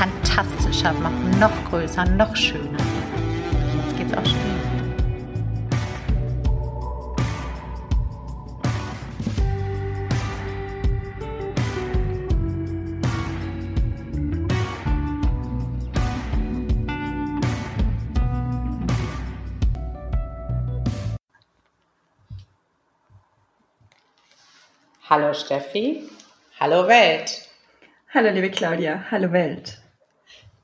fantastischer machen, noch größer, noch schöner. Jetzt geht's auch schon. Hallo Steffi, hallo Welt. Hallo liebe Claudia, hallo Welt.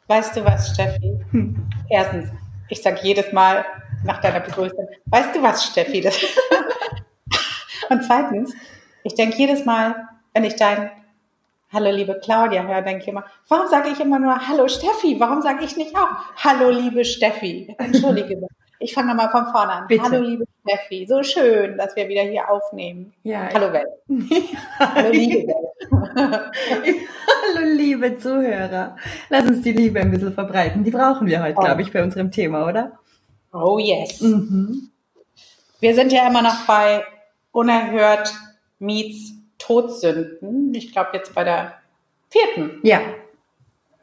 Weißt du was, Steffi? Hm. Erstens, ich sage jedes Mal nach deiner Begrüßung, weißt du was, Steffi? Das Und zweitens, ich denke jedes Mal, wenn ich dein Hallo liebe Claudia höre, denke ich immer, warum sage ich immer nur Hallo Steffi? Warum sage ich nicht auch Hallo liebe Steffi? Entschuldige. Ich fange nochmal von vorne an. Bitte. Hallo liebe Steffi, so schön, dass wir wieder hier aufnehmen. Ja, Hallo Welt. Hallo liebe Welt. Hallo liebe Zuhörer. Lass uns die Liebe ein bisschen verbreiten. Die brauchen wir heute, oh. glaube ich, bei unserem Thema, oder? Oh yes. Mhm. Wir sind ja immer noch bei Unerhört meets Todsünden. Ich glaube jetzt bei der vierten. Ja.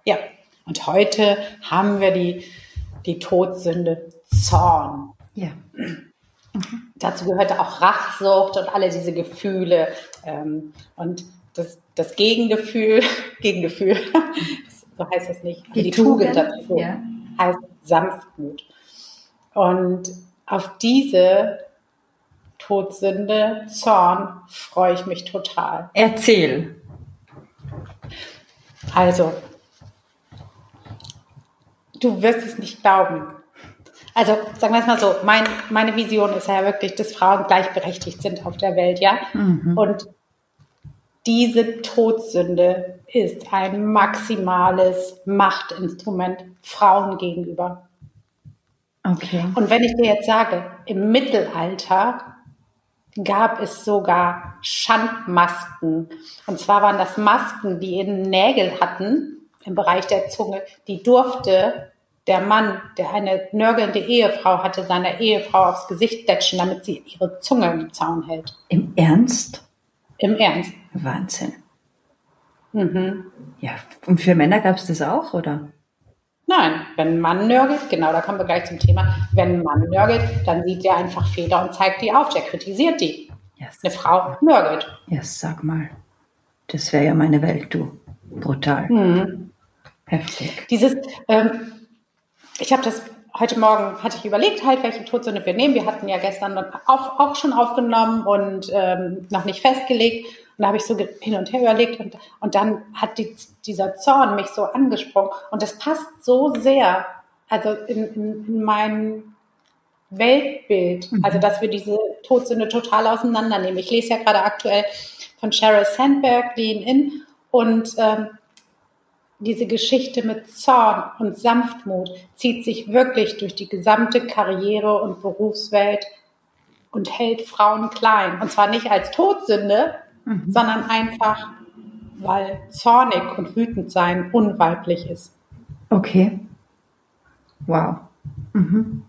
Ja. Und heute haben wir die, die Todsünde Zorn. Ja. Mhm. Dazu gehörte auch Rachsucht und alle diese Gefühle. Ähm, und das, das Gegengefühl, Gegengefühl, so heißt das nicht, die, die Tugend, Tugend dazu ja. heißt Sanftmut. Und auf diese Todsünde, Zorn, freue ich mich total. Erzähl. Also, du wirst es nicht glauben. Also sagen wir es mal so, mein, meine Vision ist ja wirklich, dass Frauen gleichberechtigt sind auf der Welt, ja. Mhm. Und diese Todsünde ist ein maximales Machtinstrument Frauen gegenüber. Okay. Und wenn ich dir jetzt sage, im Mittelalter gab es sogar Schandmasken. Und zwar waren das Masken, die eben Nägel hatten im Bereich der Zunge. Die durfte der Mann, der eine nörgelnde Ehefrau hatte, seiner Ehefrau aufs Gesicht datschen, damit sie ihre Zunge im Zaun hält. Im Ernst? Im Ernst. Wahnsinn. Mhm. Ja, und für Männer gab es das auch, oder? Nein, wenn ein Mann nörgelt, genau, da kommen wir gleich zum Thema. Wenn ein Mann nörgelt, dann sieht er einfach Fehler und zeigt die auf, der kritisiert die. Yes. Eine Frau nörgelt. Ja, yes, sag mal. Das wäre ja meine Welt, du. Brutal. Mhm. Heftig. Dieses, ähm, ich habe das heute Morgen hatte ich überlegt, halt, welche Todsünde wir nehmen. Wir hatten ja gestern auch, auch schon aufgenommen und ähm, noch nicht festgelegt. Und da habe ich so hin und her überlegt und, und dann hat die, dieser Zorn mich so angesprungen. Und das passt so sehr, also in, in, in mein Weltbild, mhm. also dass wir diese Todsünde total auseinandernehmen. Ich lese ja gerade aktuell von Sheryl Sandberg, Lean In, und ähm, diese Geschichte mit Zorn und Sanftmut zieht sich wirklich durch die gesamte Karriere und Berufswelt und hält Frauen klein. Und zwar nicht als Todsünde, mhm. sondern einfach, weil zornig und wütend sein unweiblich ist. Okay. Wow. Mhm.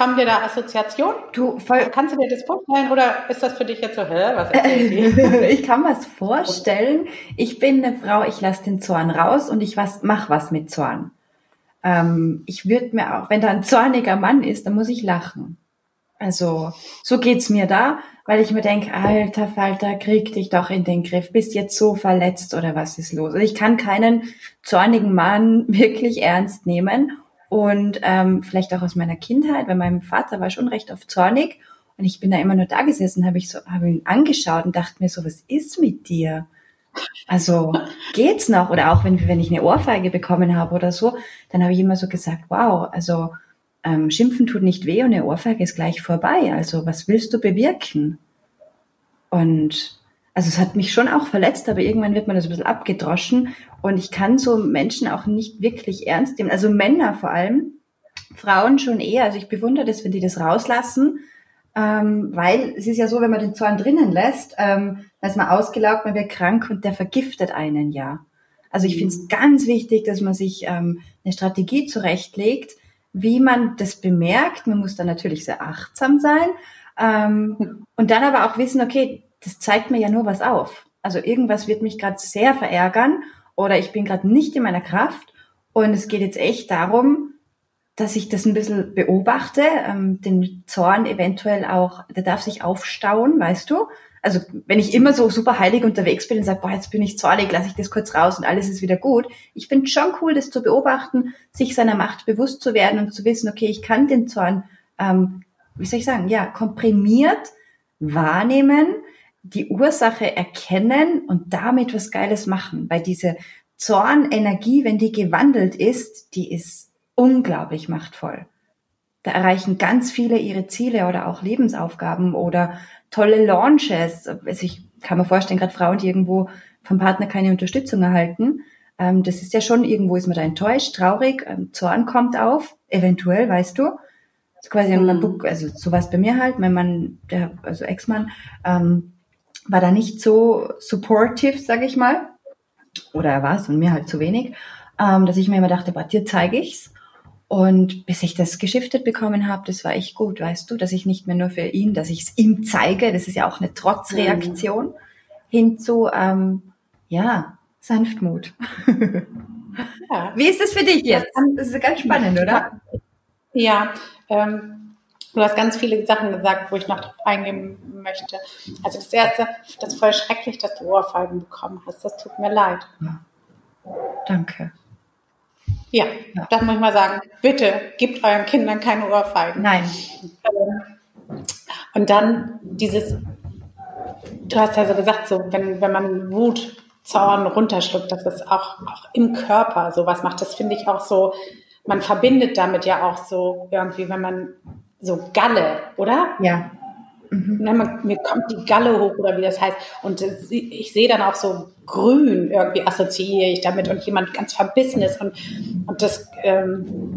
Kommen dir da Assoziationen? Du, voll, kannst du dir das vorstellen oder ist das für dich jetzt so, hä, was Ich kann was vorstellen. Ich bin eine Frau, ich lasse den Zorn raus und ich was, mach was mit Zorn. Ähm, ich würde mir auch, wenn da ein zorniger Mann ist, dann muss ich lachen. Also, so geht's mir da, weil ich mir denke, alter Falter, krieg dich doch in den Griff, bist jetzt so verletzt oder was ist los? Also ich kann keinen zornigen Mann wirklich ernst nehmen und ähm, vielleicht auch aus meiner Kindheit, weil mein Vater war schon recht oft zornig und ich bin da immer nur da gesessen, habe ich so, habe ihn angeschaut und dachte mir so, was ist mit dir? Also geht's noch? Oder auch wenn, wenn ich eine Ohrfeige bekommen habe oder so, dann habe ich immer so gesagt, wow, also ähm, Schimpfen tut nicht weh und eine Ohrfeige ist gleich vorbei. Also was willst du bewirken? Und also es hat mich schon auch verletzt, aber irgendwann wird man das ein bisschen abgedroschen und ich kann so Menschen auch nicht wirklich ernst nehmen. Also Männer vor allem, Frauen schon eher. Also ich bewundere das, wenn die das rauslassen, ähm, weil es ist ja so, wenn man den Zorn drinnen lässt, ähm, dann ist man ausgelaugt, man wird krank und der vergiftet einen ja. Also ich finde es mhm. ganz wichtig, dass man sich ähm, eine Strategie zurechtlegt, wie man das bemerkt. Man muss da natürlich sehr achtsam sein ähm, und dann aber auch wissen, okay, das zeigt mir ja nur was auf. Also irgendwas wird mich gerade sehr verärgern oder ich bin gerade nicht in meiner Kraft und es geht jetzt echt darum, dass ich das ein bisschen beobachte, ähm, den Zorn eventuell auch, der darf sich aufstauen, weißt du? Also wenn ich immer so super heilig unterwegs bin und sage, boah, jetzt bin ich zornig, lasse ich das kurz raus und alles ist wieder gut. Ich finde schon cool, das zu beobachten, sich seiner Macht bewusst zu werden und zu wissen, okay, ich kann den Zorn, ähm, wie soll ich sagen, ja, komprimiert wahrnehmen, die Ursache erkennen und damit was Geiles machen. Weil diese Zornenergie, wenn die gewandelt ist, die ist unglaublich machtvoll. Da erreichen ganz viele ihre Ziele oder auch Lebensaufgaben oder tolle Launches. Also ich kann mir vorstellen, gerade Frauen, die irgendwo vom Partner keine Unterstützung erhalten, ähm, das ist ja schon, irgendwo ist man da enttäuscht, traurig, ähm, Zorn kommt auf, eventuell, weißt du. Also quasi mhm. also so war bei mir halt, mein Mann, der, also Ex-Mann, ähm, war da nicht so supportive, sage ich mal. Oder er war es und mir halt zu wenig, ähm, dass ich mir immer dachte, bei dir zeige ich's. Und bis ich das geschiftet bekommen habe, das war echt gut, weißt du, dass ich nicht mehr nur für ihn, dass ich es ihm zeige, das ist ja auch eine Trotzreaktion, mhm. hin zu, ähm, ja, Sanftmut. Ja. Wie ist das für dich jetzt? Das ist ganz spannend, oder? Ja, ähm, Du hast ganz viele Sachen gesagt, wo ich noch drauf eingehen möchte. Also das erste, das ist voll schrecklich, dass du Ohrfeigen bekommen hast. Das tut mir leid. Ja. Danke. Ja, ja, das muss ich mal sagen. Bitte gebt euren Kindern keine Ohrfeigen. Nein. Und dann dieses, du hast ja so gesagt, so, wenn, wenn man Wut, Zorn runterschluckt, dass es auch, auch im Körper sowas macht. Das finde ich auch so, man verbindet damit ja auch so irgendwie, wenn man so Galle, oder? Ja. Mhm. Na, man, mir kommt die Galle hoch oder wie das heißt. Und ich sehe dann auch so grün irgendwie assoziiere ich damit und jemand ganz verbissen ist und, und das ähm,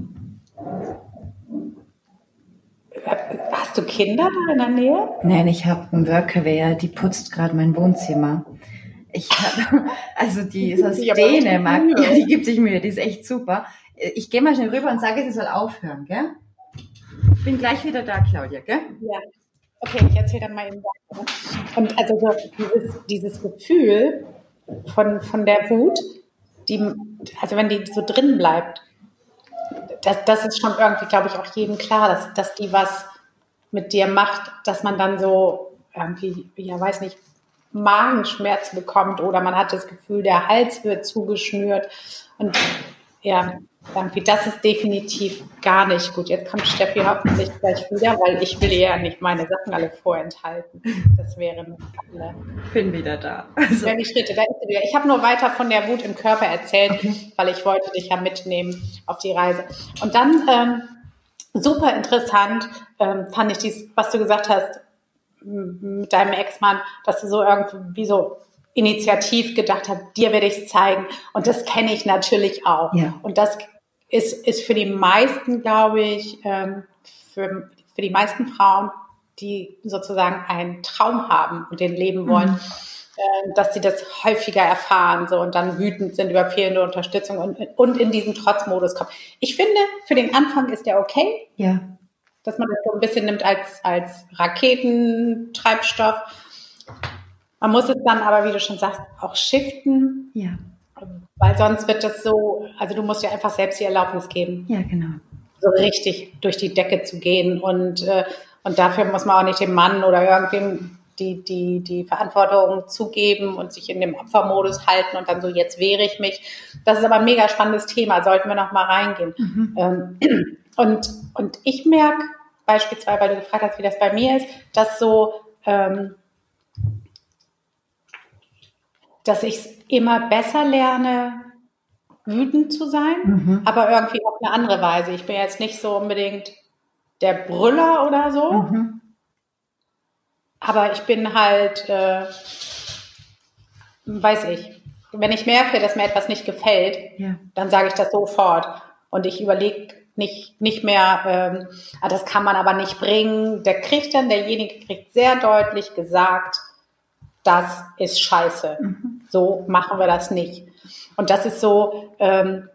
Hast du Kinder da in der Nähe? Nein, ich habe einen Workaway, die putzt gerade mein Wohnzimmer. Ich hab, also die ist aus Dänemark, ja, die gibt sich Mühe, die ist echt super. Ich gehe mal schnell rüber und sage, sie soll aufhören, gell? Bin gleich wieder da, Claudia, gell? Ja. Okay, ich erzähle dann mal eben weiter. Und also so dieses, dieses Gefühl von, von der Wut, die, also wenn die so drin bleibt, das, das ist schon irgendwie, glaube ich, auch jedem klar, dass, dass die was mit dir macht, dass man dann so irgendwie, ja, weiß nicht, Magenschmerzen bekommt oder man hat das Gefühl, der Hals wird zugeschnürt und ja, irgendwie, das ist definitiv gar nicht gut. Jetzt kommt Steffi hoffentlich gleich wieder, weil ich will ihr ja nicht meine Sachen alle vorenthalten. Das wäre alle. Bin wieder da. Also. Wenn ich Schritte, da ist sie wieder. Ich habe nur weiter von der Wut im Körper erzählt, weil ich wollte dich ja mitnehmen auf die Reise. Und dann ähm, super interessant ähm, fand ich dies, was du gesagt hast mit deinem Ex-Mann, dass du so irgendwie so initiativ gedacht hast, dir werde ich es zeigen. Und das kenne ich natürlich auch. Ja. Und das ist, ist für die meisten, glaube ich, ähm, für, für die meisten Frauen, die sozusagen einen Traum haben und den leben wollen, mhm. dass sie das häufiger erfahren so und dann wütend sind über fehlende Unterstützung und, und in diesen Trotzmodus kommen. Ich finde, für den Anfang ist der okay. Ja. Dass man das so ein bisschen nimmt als, als Raketentreibstoff. Man muss es dann aber, wie du schon sagst, auch shiften. Ja. Weil sonst wird das so, also du musst dir einfach selbst die Erlaubnis geben. Ja, genau. So richtig durch die Decke zu gehen. Und, äh, und dafür muss man auch nicht dem Mann oder irgendwem die, die, die Verantwortung zugeben und sich in dem Opfermodus halten und dann so, jetzt wehre ich mich. Das ist aber ein mega spannendes Thema, sollten wir noch mal reingehen. Mhm. Ähm, und, und ich merke beispielsweise, weil du gefragt hast, wie das bei mir ist, dass so, ähm, dass ich es immer besser lerne, wütend zu sein, mhm. aber irgendwie auf eine andere Weise. Ich bin jetzt nicht so unbedingt der Brüller oder so, mhm. aber ich bin halt, äh, weiß ich. Wenn ich merke, dass mir etwas nicht gefällt, ja. dann sage ich das sofort. Und ich überlege nicht, nicht mehr, ähm, ah, das kann man aber nicht bringen. Der kriegt dann, derjenige kriegt sehr deutlich gesagt, das ist scheiße. Mhm. So machen wir das nicht. Und das ist so, ähm,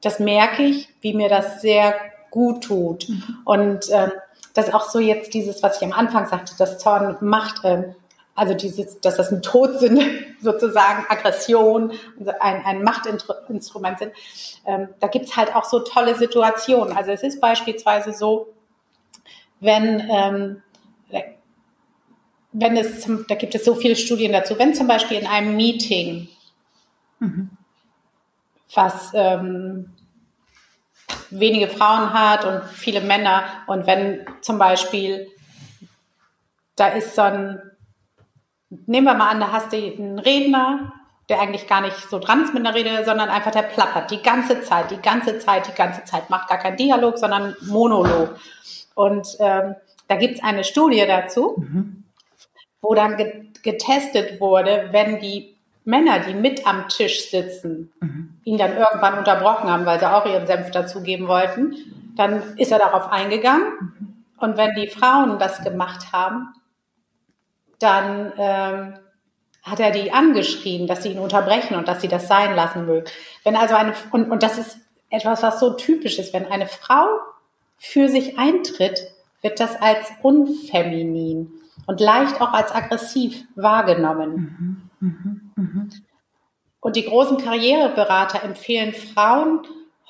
das merke ich, wie mir das sehr gut tut. Mhm. Und ähm, das ist auch so jetzt dieses, was ich am Anfang sagte, das Zorn macht, ähm, also dieses, dass das ein Todsinn sozusagen, Aggression, ein, ein Machtinstrument sind. Ähm, da gibt's halt auch so tolle Situationen. Also es ist beispielsweise so, wenn, ähm, wenn es, zum, da gibt es so viele Studien dazu, wenn zum Beispiel in einem Meeting, mhm. was ähm, wenige Frauen hat und viele Männer und wenn zum Beispiel da ist so ein nehmen wir mal an, da hast du einen Redner, der eigentlich gar nicht so dran ist mit einer Rede, sondern einfach der plappert die ganze Zeit, die ganze Zeit, die ganze Zeit, macht gar keinen Dialog, sondern Monolog. Und ähm, da gibt es eine Studie dazu, mhm. Wo dann ge getestet wurde, wenn die Männer, die mit am Tisch sitzen, mhm. ihn dann irgendwann unterbrochen haben, weil sie auch ihren Senf dazugeben wollten, dann ist er darauf eingegangen. Mhm. Und wenn die Frauen das gemacht haben, dann ähm, hat er die angeschrien, dass sie ihn unterbrechen und dass sie das sein lassen mögen. Wenn also eine, und, und das ist etwas, was so typisch ist, wenn eine Frau für sich eintritt, wird das als unfeminin und leicht auch als aggressiv wahrgenommen. Mhm, mh, mh. Und die großen Karriereberater empfehlen Frauen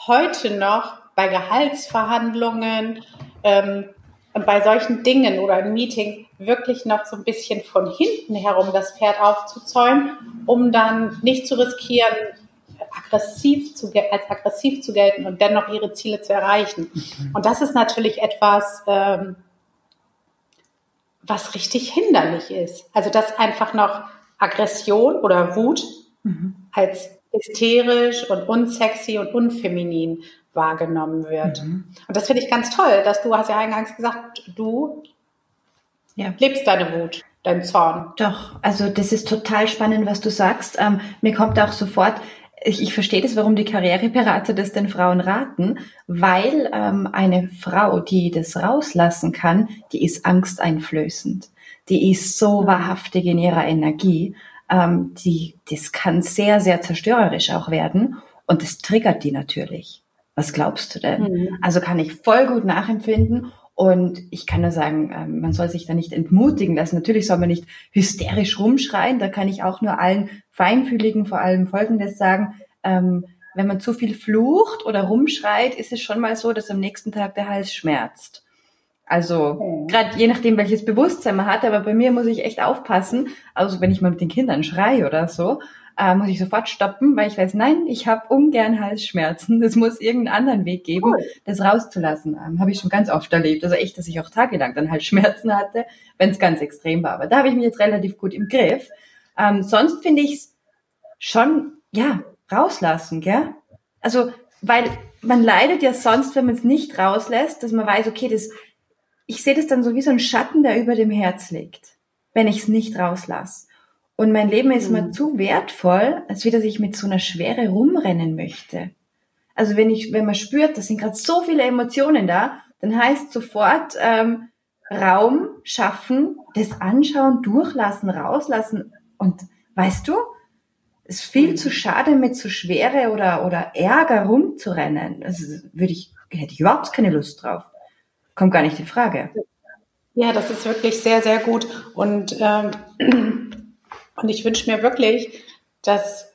heute noch bei Gehaltsverhandlungen ähm, und bei solchen Dingen oder in Meetings wirklich noch so ein bisschen von hinten herum das Pferd aufzuzäumen, um dann nicht zu riskieren, aggressiv zu, als aggressiv zu gelten und dennoch ihre Ziele zu erreichen. Mhm. Und das ist natürlich etwas, ähm, was richtig hinderlich ist. Also dass einfach noch Aggression oder Wut mhm. als hysterisch und unsexy und unfeminin wahrgenommen wird. Mhm. Und das finde ich ganz toll, dass du hast ja eingangs gesagt, du ja. lebst deine Wut, dein Zorn. Doch, also das ist total spannend, was du sagst. Ähm, mir kommt auch sofort, ich, ich verstehe das, warum die Karriereberater das den Frauen raten, weil ähm, eine Frau, die das rauslassen kann, die ist angsteinflößend. Die ist so mhm. wahrhaftig in ihrer Energie. Ähm, die, das kann sehr, sehr zerstörerisch auch werden. Und das triggert die natürlich. Was glaubst du denn? Mhm. Also kann ich voll gut nachempfinden. Und ich kann nur sagen, ähm, man soll sich da nicht entmutigen lassen. Natürlich soll man nicht hysterisch rumschreien. Da kann ich auch nur allen Feinfühligen vor allem Folgendes sagen. Ähm, wenn man zu viel flucht oder rumschreit, ist es schon mal so, dass am nächsten Tag der Hals schmerzt. Also mhm. gerade je nachdem, welches Bewusstsein man hat, aber bei mir muss ich echt aufpassen. Also wenn ich mal mit den Kindern schreie oder so, äh, muss ich sofort stoppen, weil ich weiß, nein, ich habe ungern Halsschmerzen. Das muss irgendeinen anderen Weg geben, cool. das rauszulassen. Ähm, habe ich schon ganz oft erlebt. Also echt, dass ich auch tagelang dann Halsschmerzen hatte, wenn es ganz extrem war. Aber da habe ich mich jetzt relativ gut im Griff. Ähm, sonst finde ich es schon, ja, rauslassen, gell? Also, weil man leidet ja sonst, wenn man es nicht rauslässt, dass man weiß, okay, das, ich sehe das dann so wie so ein Schatten, der über dem Herz liegt, wenn ich es nicht rauslasse. Und mein Leben ist mhm. mir zu wertvoll, als wie dass ich mit so einer Schwere rumrennen möchte. Also wenn ich, wenn man spürt, da sind gerade so viele Emotionen da, dann heißt sofort ähm, Raum schaffen, das anschauen, durchlassen, rauslassen. Und weißt du, es ist viel mhm. zu schade, mit so Schwere oder, oder Ärger rumzurennen. Also würde ich, hätte ich überhaupt keine Lust drauf. Kommt gar nicht in Frage. Ja, das ist wirklich sehr, sehr gut. Und ähm, und ich wünsche mir wirklich, dass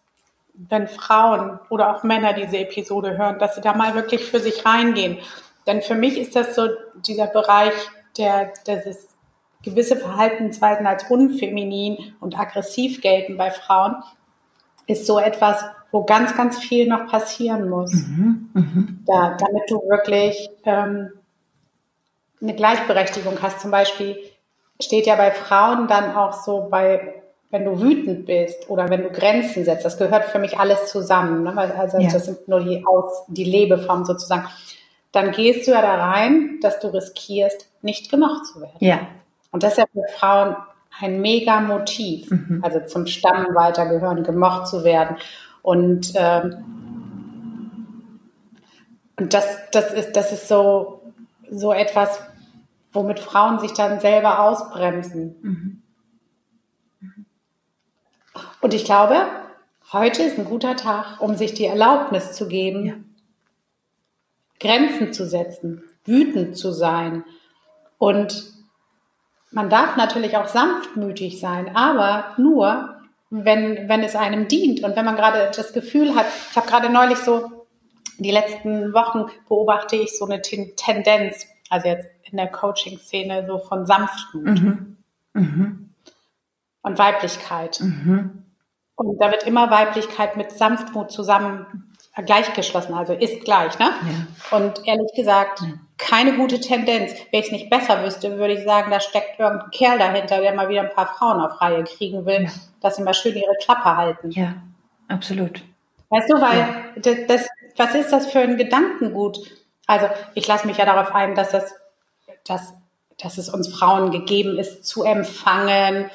wenn Frauen oder auch Männer diese Episode hören, dass sie da mal wirklich für sich reingehen. Denn für mich ist das so dieser Bereich, der, das gewisse Verhaltensweisen als unfeminin und aggressiv gelten bei Frauen, ist so etwas, wo ganz, ganz viel noch passieren muss, mhm, mh. da, damit du wirklich ähm, eine Gleichberechtigung hast. Zum Beispiel steht ja bei Frauen dann auch so bei wenn du wütend bist oder wenn du Grenzen setzt, das gehört für mich alles zusammen. Ne? Also ja. das sind nur die Aus, die Lebeform sozusagen. Dann gehst du ja da rein, dass du riskierst, nicht gemocht zu werden. Ja. Und das ist ja für Frauen ein mega Motiv, mhm. also zum Stamm weitergehören, gemocht zu werden. Und, ähm, und das, das, ist, das ist so, so etwas, womit Frauen sich dann selber ausbremsen. Mhm. Und ich glaube, heute ist ein guter Tag, um sich die Erlaubnis zu geben, ja. Grenzen zu setzen, wütend zu sein. Und man darf natürlich auch sanftmütig sein, aber nur, wenn, wenn es einem dient und wenn man gerade das Gefühl hat, ich habe gerade neulich so, die letzten Wochen beobachte ich so eine Tendenz, also jetzt in der Coaching-Szene so von Sanftmut mhm. Mhm. und Weiblichkeit. Mhm. Und da wird immer Weiblichkeit mit Sanftmut zusammen gleichgeschlossen, also ist gleich, ne? Ja. Und ehrlich gesagt, ja. keine gute Tendenz. Wenn ich es nicht besser wüsste, würde ich sagen, da steckt irgendein Kerl dahinter, der mal wieder ein paar Frauen auf Reihe kriegen will, ja. dass sie mal schön ihre Klappe halten. Ja, absolut. Weißt du, weil das, das, was ist das für ein Gedankengut? Also ich lasse mich ja darauf ein, dass das, dass, dass es uns Frauen gegeben ist, zu empfangen,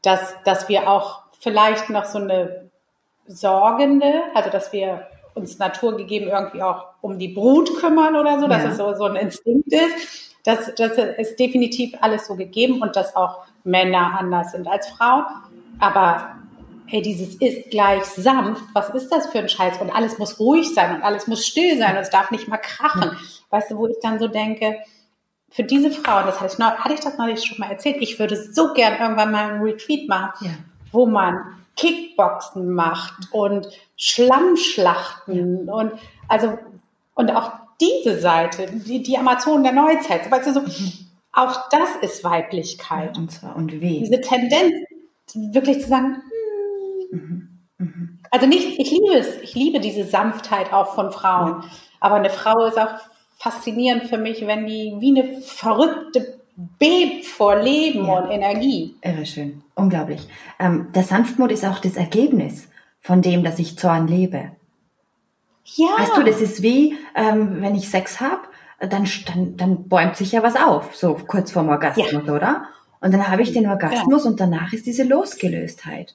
dass, dass wir auch vielleicht noch so eine sorgende, also dass wir uns naturgegeben irgendwie auch um die Brut kümmern oder so, dass ja. es so, so ein Instinkt ist. Das, das ist definitiv alles so gegeben und dass auch Männer anders sind als Frauen. Aber hey, dieses ist gleich sanft, was ist das für ein Scheiß? Und alles muss ruhig sein und alles muss still sein und es darf nicht mal krachen. Weißt du, wo ich dann so denke, für diese Frauen, das heißt, hatte ich das neulich schon mal erzählt, ich würde so gern irgendwann mal einen Retreat machen, ja. wo man Kickboxen macht und Schlammschlachten und also und auch diese Seite, die, die Amazonen der Neuzeit, weißt du, so, mhm. auch das ist Weiblichkeit. und zwar und wie? Diese Tendenz, wirklich zu sagen, hm. mhm. also nicht, ich liebe es, ich liebe diese Sanftheit auch von Frauen. Aber eine Frau ist auch faszinierend für mich, wenn die wie eine verrückte bebt vor Leben ja. und Energie. Irre schön, unglaublich. Ähm, der Sanftmut ist auch das Ergebnis von dem, dass ich Zorn lebe. Ja. Weißt du, das ist wie, ähm, wenn ich Sex habe, dann, dann, dann bäumt sich ja was auf, so kurz vorm Orgasmus, ja. oder? Und dann habe ich den Orgasmus ja. und danach ist diese Losgelöstheit.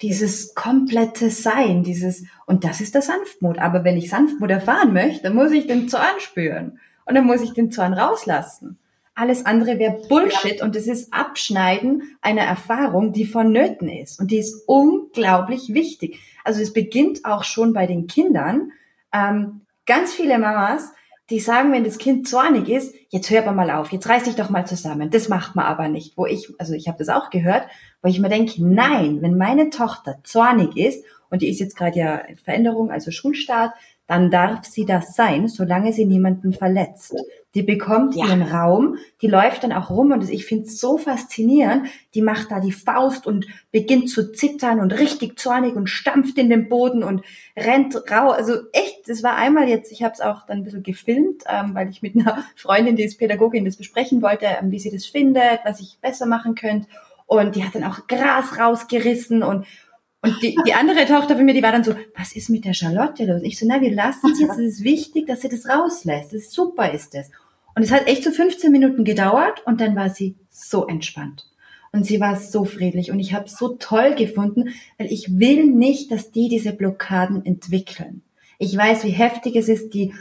Dieses komplette Sein, dieses, und das ist der Sanftmut. Aber wenn ich Sanftmut erfahren möchte, dann muss ich den Zorn spüren. Und dann muss ich den Zorn rauslassen. Alles andere wäre Bullshit ja. und es ist Abschneiden einer Erfahrung, die vonnöten ist. Und die ist unglaublich wichtig. Also es beginnt auch schon bei den Kindern. Ähm, ganz viele Mamas, die sagen, wenn das Kind zornig ist, jetzt hör aber mal auf, jetzt reiß dich doch mal zusammen. Das macht man aber nicht. Wo ich, also ich habe das auch gehört, wo ich mir denke, nein, wenn meine Tochter zornig ist und die ist jetzt gerade ja in Veränderung, also Schulstart, dann darf sie das sein, solange sie niemanden verletzt. Die bekommt ja. ihren Raum, die läuft dann auch rum und ich finde es so faszinierend. Die macht da die Faust und beginnt zu zittern und richtig zornig und stampft in den Boden und rennt rau. Also echt, das war einmal jetzt, ich habe es auch dann ein bisschen gefilmt, ähm, weil ich mit einer Freundin, die ist Pädagogin, das besprechen wollte, ähm, wie sie das findet, was ich besser machen könnte. Und die hat dann auch Gras rausgerissen und und die, die andere Tochter von mir, die war dann so, was ist mit der Charlotte los? Ich so, na, wir lassen es jetzt. Es ist wichtig, dass sie das rauslässt. Das ist super, ist das. Und es hat echt so 15 Minuten gedauert und dann war sie so entspannt. Und sie war so friedlich und ich habe so toll gefunden, weil ich will nicht, dass die diese Blockaden entwickeln. Ich weiß, wie heftig es ist, die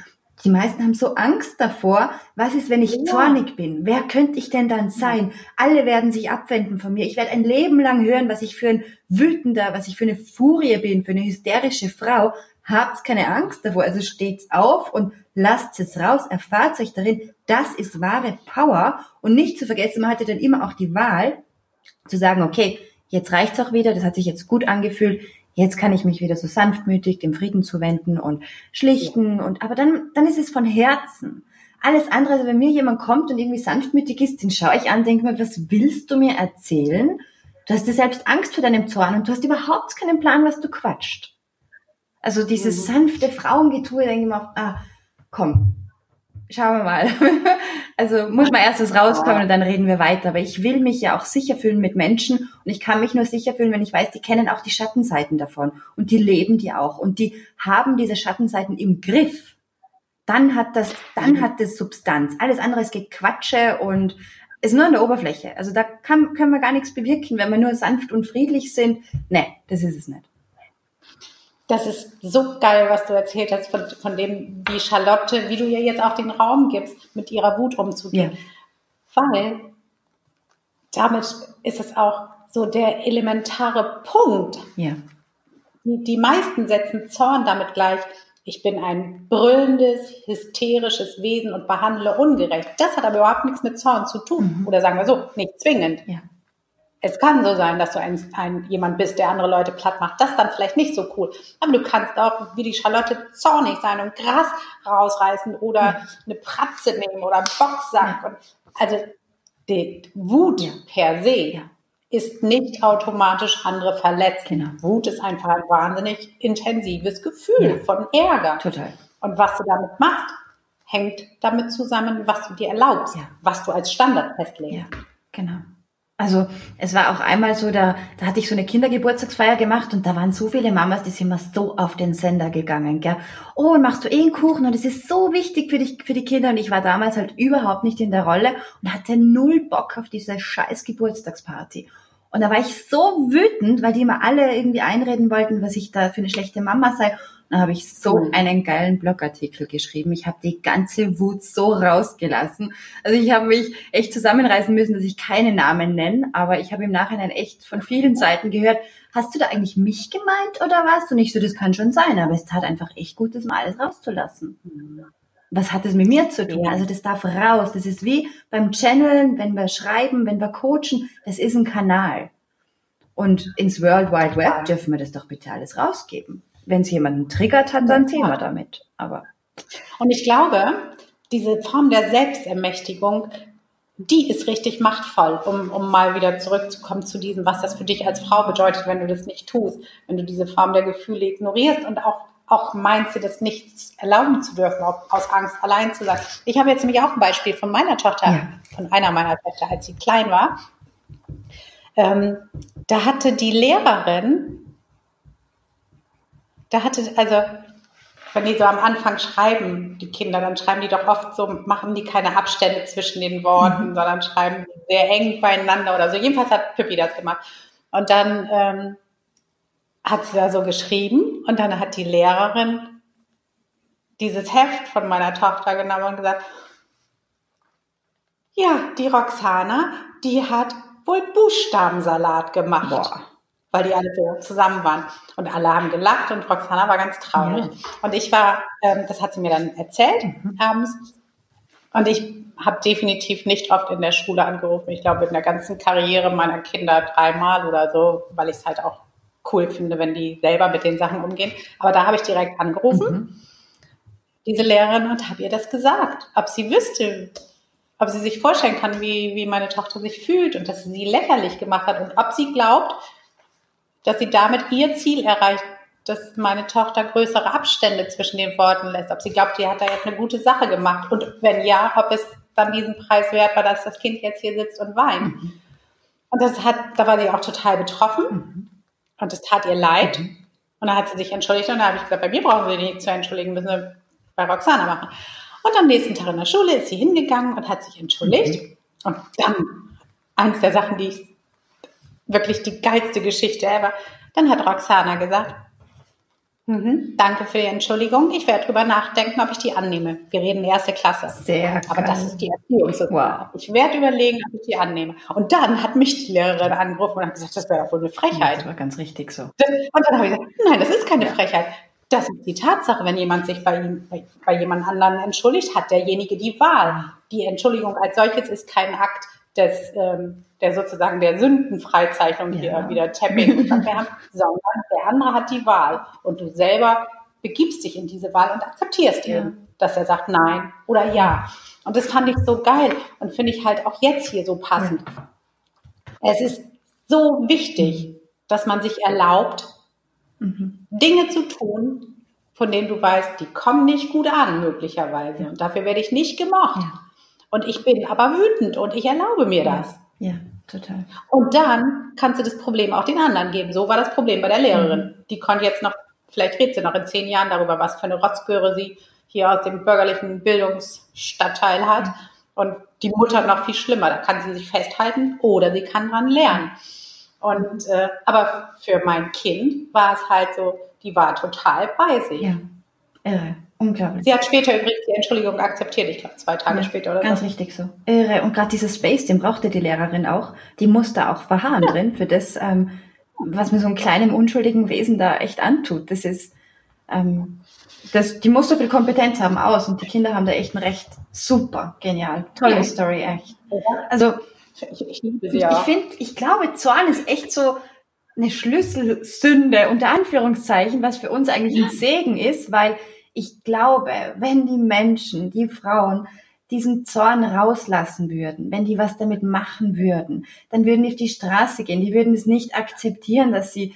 die meisten haben so Angst davor, was ist, wenn ich ja. zornig bin? Wer könnte ich denn dann sein? Alle werden sich abwenden von mir. Ich werde ein Leben lang hören, was ich für ein wütender, was ich für eine Furie bin, für eine hysterische Frau. Habt keine Angst davor. Also steht's auf und lasst es raus, erfahrt euch darin. Das ist wahre Power. Und nicht zu vergessen, man hatte dann immer auch die Wahl, zu sagen, okay, jetzt reicht's auch wieder, das hat sich jetzt gut angefühlt jetzt kann ich mich wieder so sanftmütig dem Frieden zuwenden und schlichten ja. und aber dann dann ist es von Herzen. Alles andere, also wenn mir jemand kommt und irgendwie sanftmütig ist, den schaue ich an, denke mir, was willst du mir erzählen? Du hast dir selbst Angst vor deinem Zorn und du hast überhaupt keinen Plan, was du quatscht. Also dieses mhm. sanfte Frauengetue, denke ich mir, ah, komm, schauen wir mal. Also muss man erst was rauskommen und dann reden wir weiter. Aber ich will mich ja auch sicher fühlen mit Menschen und ich kann mich nur sicher fühlen, wenn ich weiß, die kennen auch die Schattenseiten davon und die leben die auch und die haben diese Schattenseiten im Griff. Dann hat das, dann hat das Substanz. Alles andere ist Gequatsche und ist nur an der Oberfläche. Also da kann, können wir gar nichts bewirken, wenn wir nur sanft und friedlich sind. Nee, das ist es nicht. Das ist so geil, was du erzählt hast von, von dem, wie Charlotte, wie du ihr jetzt auch den Raum gibst, mit ihrer Wut umzugehen. Ja. Weil damit ist es auch so der elementare Punkt. Ja. Die, die meisten setzen Zorn damit gleich. Ich bin ein brüllendes, hysterisches Wesen und behandle ungerecht. Das hat aber überhaupt nichts mit Zorn zu tun. Mhm. Oder sagen wir so, nicht zwingend. Ja. Es kann so sein, dass du ein, ein, jemand bist, der andere Leute platt macht. Das ist dann vielleicht nicht so cool. Aber du kannst auch, wie die Charlotte, zornig sein und Gras rausreißen oder ja. eine Pratze nehmen oder einen Boxsack. Ja. Und, also die Wut ja. per se ist nicht automatisch andere verletzen. Genau. Wut ist einfach ein wahnsinnig intensives Gefühl von Ärger. Total. Und was du damit machst, hängt damit zusammen, was du dir erlaubst, was du als Standard festlegst. Ja, genau. Also es war auch einmal so, da, da hatte ich so eine Kindergeburtstagsfeier gemacht und da waren so viele Mamas, die sind mal so auf den Sender gegangen. Gell? Oh, und machst du eh einen Kuchen und es ist so wichtig für dich, für die Kinder. Und ich war damals halt überhaupt nicht in der Rolle und hatte null Bock auf diese scheiß Geburtstagsparty. Und da war ich so wütend, weil die immer alle irgendwie einreden wollten, was ich da für eine schlechte Mama sei. Dann habe ich so einen geilen Blogartikel geschrieben. Ich habe die ganze Wut so rausgelassen. Also ich habe mich echt zusammenreißen müssen, dass ich keine Namen nenne, aber ich habe im Nachhinein echt von vielen Seiten gehört, hast du da eigentlich mich gemeint oder was? Und ich so, das kann schon sein, aber es tat einfach echt gut, das mal alles rauszulassen. Mhm was hat es mit mir zu tun? Also das darf raus. Das ist wie beim Channeln, wenn wir schreiben, wenn wir coachen, das ist ein Kanal. Und ins World Wide Web dürfen wir das doch bitte alles rausgeben. Wenn es jemanden triggert, hat dann Thema damit. Aber und ich glaube, diese Form der Selbstermächtigung, die ist richtig machtvoll, um, um mal wieder zurückzukommen zu diesem, was das für dich als Frau bedeutet, wenn du das nicht tust, wenn du diese Form der Gefühle ignorierst und auch auch meinst du das nicht erlauben zu dürfen, aus Angst allein zu sein. Ich habe jetzt nämlich auch ein Beispiel von meiner Tochter, ja. von einer meiner Töchter, als sie klein war. Ähm, da hatte die Lehrerin, da hatte, also, wenn die so am Anfang schreiben, die Kinder, dann schreiben die doch oft so, machen die keine Abstände zwischen den Worten, mhm. sondern schreiben sehr eng beieinander oder so. Jedenfalls hat Pippi das gemacht. Und dann ähm, hat sie da so geschrieben und dann hat die Lehrerin dieses Heft von meiner Tochter genommen und gesagt, ja, die Roxana, die hat wohl Buchstabensalat gemacht. Boah. Weil die alle so zusammen waren. Und alle haben gelacht und Roxana war ganz traurig. Ja. Und ich war, ähm, das hat sie mir dann erzählt mhm. abends. Und ich habe definitiv nicht oft in der Schule angerufen. Ich glaube, in der ganzen Karriere meiner Kinder dreimal oder so, weil ich es halt auch cool finde, wenn die selber mit den Sachen umgehen. Aber da habe ich direkt angerufen, mhm. diese Lehrerin, und habe ihr das gesagt, ob sie wüsste, ob sie sich vorstellen kann, wie, wie meine Tochter sich fühlt und dass sie sie lächerlich gemacht hat und ob sie glaubt, dass sie damit ihr Ziel erreicht, dass meine Tochter größere Abstände zwischen den Worten lässt, ob sie glaubt, die hat da jetzt eine gute Sache gemacht und wenn ja, ob es dann diesen Preis wert war, dass das Kind jetzt hier sitzt und weint. Mhm. Und das hat, da war sie auch total betroffen. Mhm. Und es tat ihr leid. Mhm. Und dann hat sie sich entschuldigt und dann habe ich gesagt, bei mir brauchen Sie nicht zu entschuldigen, müssen Sie bei Roxana machen. Und am nächsten Tag in der Schule ist sie hingegangen und hat sich entschuldigt. Mhm. Und dann, eins der Sachen, die ich wirklich die geilste Geschichte ever, dann hat Roxana gesagt, Mhm, danke für die Entschuldigung. Ich werde drüber nachdenken, ob ich die annehme. Wir reden erste Klasse. Sehr Aber das ist die Erziehung. Wow. Ich werde überlegen, ob ich die annehme. Und dann hat mich die Lehrerin angerufen und hat gesagt, das wäre wohl eine Frechheit. Das war ganz richtig so. Und dann habe ich gesagt, nein, das ist keine Frechheit. Das ist die Tatsache, wenn jemand sich bei, ihm, bei, bei jemand anderen entschuldigt, hat derjenige die Wahl. Die Entschuldigung als solches ist kein Akt des, ähm, der sozusagen der Sündenfreizeichnung ja. hier wieder Tapping, sondern der andere hat die Wahl und du selber begibst dich in diese Wahl und akzeptierst ja. ihn, dass er sagt Nein oder Ja. Und das fand ich so geil und finde ich halt auch jetzt hier so passend. Ja. Es ist so wichtig, dass man sich erlaubt, mhm. Dinge zu tun, von denen du weißt, die kommen nicht gut an, möglicherweise. Und dafür werde ich nicht gemocht. Ja. Und ich bin aber wütend und ich erlaube mir das. Ja, total. Und dann kannst du das Problem auch den anderen geben. So war das Problem bei der Lehrerin. Mhm. Die konnte jetzt noch, vielleicht redet sie noch in zehn Jahren darüber, was für eine Rotzgöre sie hier aus dem bürgerlichen Bildungsstadtteil hat. Mhm. Und die Mutter noch viel schlimmer. Da kann sie sich festhalten oder sie kann dran lernen. Und äh, aber für mein Kind war es halt so, die war total bei sich. Ja, irre. Unglaublich. Sie hat später übrigens die Entschuldigung akzeptiert, ich glaube zwei Tage Ja, später oder Ganz so. richtig so. Irre. Und gerade dieses Space, den brauchte die Lehrerin auch. Die musste auch verharren drin für das, ähm, was mir so einem kleinen, unschuldigen Wesen da echt antut. Das ist, ähm, das, die muss so viel Kompetenz haben aus und die Kinder haben da echt ein Recht. Super, genial. Tolle Ja. Story, echt. Also, Ich, ich ich, ja. ich finde, ich glaube, Zorn ist echt so eine Schlüsselsünde unter Anführungszeichen, was für uns eigentlich ein Segen ist, weil ich glaube, wenn die Menschen, die Frauen diesen Zorn rauslassen würden, wenn die was damit machen würden, dann würden die auf die Straße gehen, die würden es nicht akzeptieren, dass sie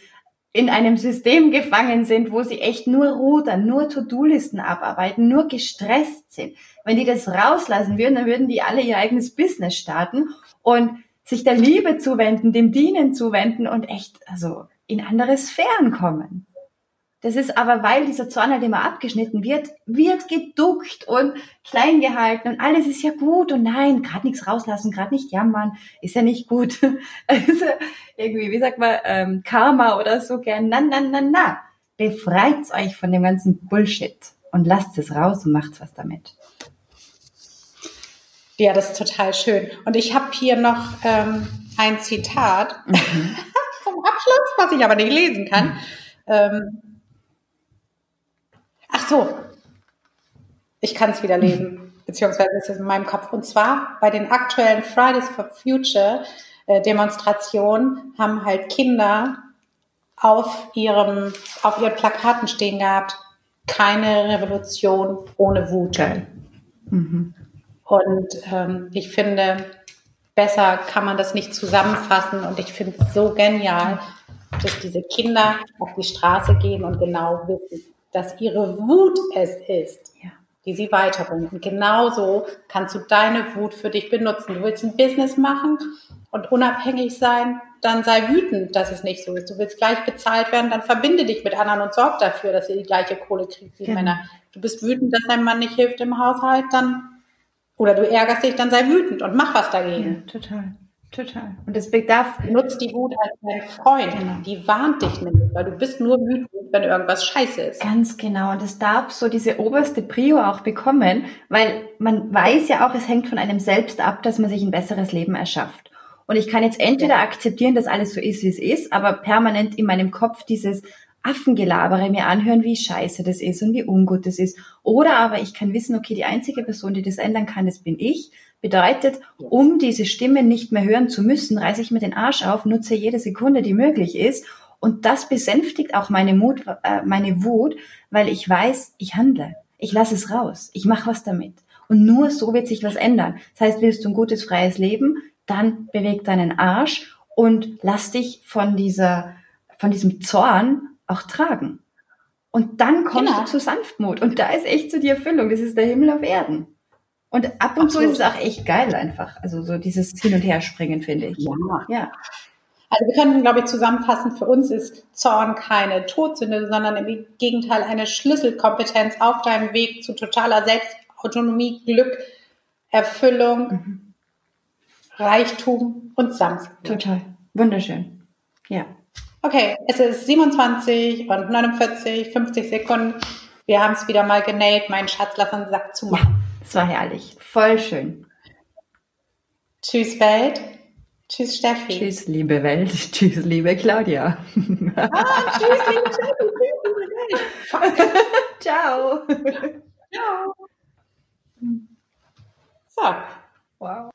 in einem System gefangen sind, wo sie echt nur rudern, nur To-Do-Listen abarbeiten, nur gestresst sind. Wenn die das rauslassen würden, dann würden die alle ihr eigenes Business starten und sich der Liebe zuwenden, dem Dienen zuwenden und echt, also in andere Sphären kommen. Das ist aber, weil dieser Zorn halt immer abgeschnitten wird, wird geduckt und klein gehalten und alles ist ja gut und nein, gerade nichts rauslassen, gerade nicht jammern, ist ja nicht gut. Also irgendwie, wie sagt man, ähm, Karma oder so gern. Na, na, na, na. Befreit euch von dem ganzen Bullshit und lasst es raus und macht was damit. Ja, das ist total schön. Und ich habe hier noch ähm, ein Zitat zum Abschluss, was ich aber nicht lesen kann. Ähm, ach so, ich kann es wieder lesen, beziehungsweise ist es in meinem Kopf. Und zwar bei den aktuellen Fridays for Future äh, Demonstrationen haben halt Kinder auf ihrem, auf ihren Plakaten stehen gehabt, keine Revolution ohne Wut. Mhm. Und ähm, ich finde, besser kann man das nicht zusammenfassen. Und ich finde es so genial, dass diese Kinder auf die Straße gehen und genau wissen, dass ihre Wut es ist, Ja. die sie weiterbringt. Und genauso kannst du deine Wut für dich benutzen. Du willst ein Business machen und unabhängig sein, dann sei wütend, dass es nicht so ist. Du willst gleich bezahlt werden, dann verbinde dich mit anderen und sorg dafür, dass ihr die gleiche Kohle kriegt wie Genau. Männer. Du bist wütend, dass dein Mann nicht hilft im Haushalt, dann oder du ärgerst dich, dann sei wütend und mach was Ja, dagegen. total. Total. Und es bedarf Nutz die Wut als dein Freund. Genau. Die warnt dich nämlich, weil du bist nur wütend, wenn irgendwas scheiße ist. Ganz genau. Und es darf so diese oberste Prio auch bekommen, weil man weiß ja auch, es hängt von einem selbst ab, dass man sich ein besseres Leben erschafft. Und ich kann jetzt entweder akzeptieren, dass alles so ist, wie es ist, aber permanent in meinem Kopf dieses Affengelabere mir anhören, wie scheiße das ist und wie ungut das ist. Oder aber ich kann wissen, okay, die einzige Person, die das ändern kann, das bin ich. Bedeutet, um diese Stimme nicht mehr hören zu müssen, reiße ich mir den Arsch auf, nutze jede Sekunde, die möglich ist. Und das besänftigt auch meine, Mut, äh, meine Wut, weil ich weiß, ich handle. Ich lasse es raus. Ich mache was damit. Und nur so wird sich was ändern. Das heißt, willst du ein gutes, freies Leben, dann beweg deinen Arsch und lass dich von dieser, von diesem Zorn auch tragen. Und dann kommst Genau. du zu Sanftmut. Und da ist echt so die Erfüllung. Das ist der Himmel auf Erden. Und ab und zu Absolut. ist es auch echt geil einfach. Also so dieses Hin- und Herspringen, finde ich. Ja. Ja, Also wir könnten, glaube ich, zusammenfassen, für uns ist Zorn keine Todsünde, sondern im Gegenteil eine Schlüsselkompetenz auf deinem Weg zu totaler Selbstautonomie, Glück, Erfüllung, Mhm. Reichtum und Sanftmut. total. Wunderschön. Ja. Okay, es ist 27 und 49, 50 Sekunden. Wir haben es wieder mal genäht. Mein Schatz, lass uns Sack zumachen. Ja, es war herrlich. Voll schön. Tschüss Welt. Tschüss Steffi. Tschüss, liebe Welt. Tschüss, liebe Claudia. Ah, tschüss, liebe Steffi. Tschüss, liebe Welt. Ciao. Ciao. So. Wow.